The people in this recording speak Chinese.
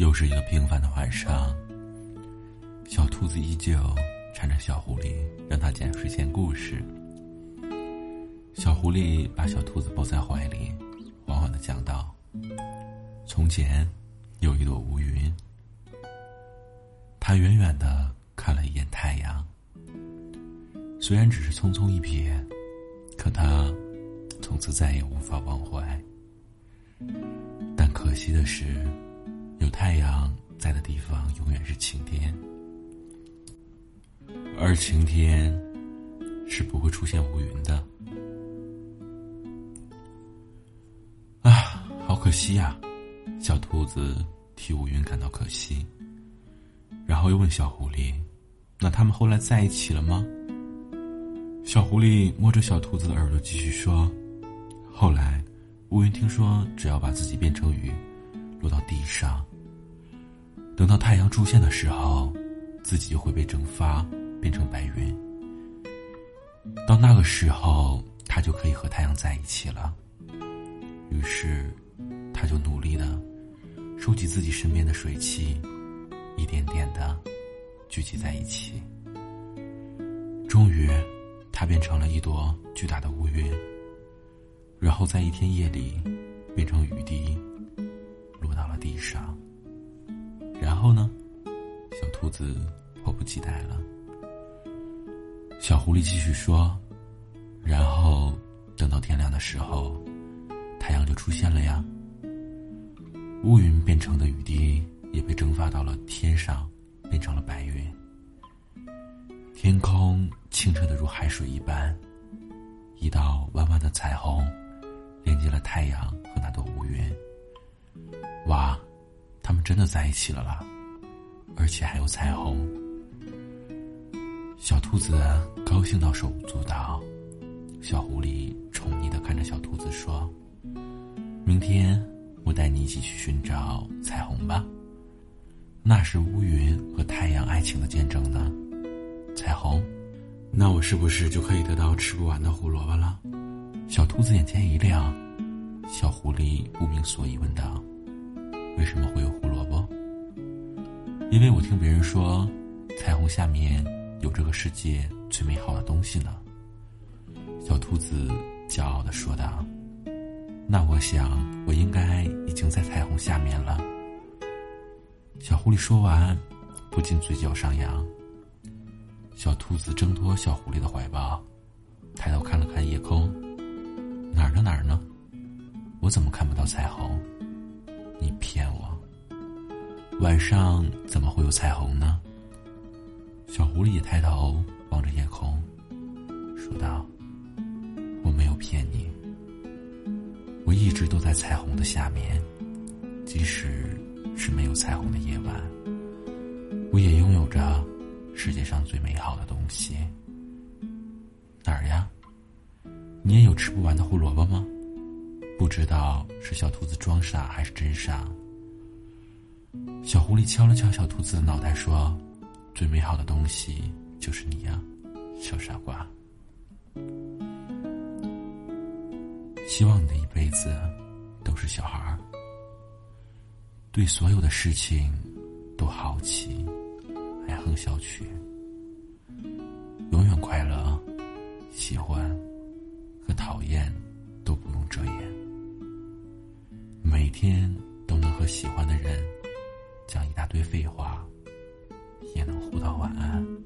又是一个平凡的晚上，小兔子依旧缠着小狐狸，让它讲睡前故事。小狐狸把小兔子抱在怀里，缓缓的讲道：“从前有一朵乌云，它远远的看了一眼太阳，虽然只是匆匆一瞥，可它从此再也无法忘怀。但可惜的是。”有太阳在的地方，永远是晴天，而晴天是不会出现乌云的。啊，好可惜呀！小兔子替乌云感到可惜，然后又问小狐狸：“那他们后来在一起了吗？”小狐狸摸着小兔子的耳朵，继续说：“后来，乌云听说，只要把自己变成雨，落到地上。”等到太阳出现的时候，自己就会被蒸发，变成白云。到那个时候，他就可以和太阳在一起了。于是，他就努力的收集自己身边的水汽，一点点的聚集在一起。终于，他变成了一朵巨大的乌云，然后在一天夜里，变成雨滴，落到了地上。然后呢？小兔子迫不及待了。小狐狸继续说：“然后等到天亮的时候，太阳就出现了呀。乌云变成的雨滴也被蒸发到了天上，变成了白云。天空清澈的如海水一般，一道弯弯的彩虹连接了太阳和那朵乌云。哇！”真的在一起了啦，而且还有彩虹。小兔子高兴到手舞足蹈，小狐狸宠溺的看着小兔子说：“明天我带你一起去寻找彩虹吧，那是乌云和太阳爱情的见证呢。彩虹，那我是不是就可以得到吃不完的胡萝卜了？”小兔子眼前一亮，小狐狸不明所以问道。为什么会有胡萝卜？因为我听别人说，彩虹下面有这个世界最美好的东西呢。小兔子骄傲的说道：“那我想，我应该已经在彩虹下面了。”小狐狸说完，不禁嘴角上扬。小兔子挣脱小狐狸的怀抱，抬头看了看夜空，哪儿呢？哪儿呢？我怎么看不到彩虹？晚上怎么会有彩虹呢？小狐狸也抬头望着夜空，说道：“我没有骗你，我一直都在彩虹的下面，即使是没有彩虹的夜晚，我也拥有着世界上最美好的东西。哪儿呀？你也有吃不完的胡萝卜吗？”不知道是小兔子装傻还是真傻。小狐狸敲了敲小兔子的脑袋，说：“最美好的东西就是你呀，小傻瓜。希望你的一辈子都是小孩儿，对所有的事情都好奇，爱哼小曲，永远快乐，喜欢和讨厌都不用遮掩。”每天都能和喜欢的人讲一大堆废话也能互道晚安。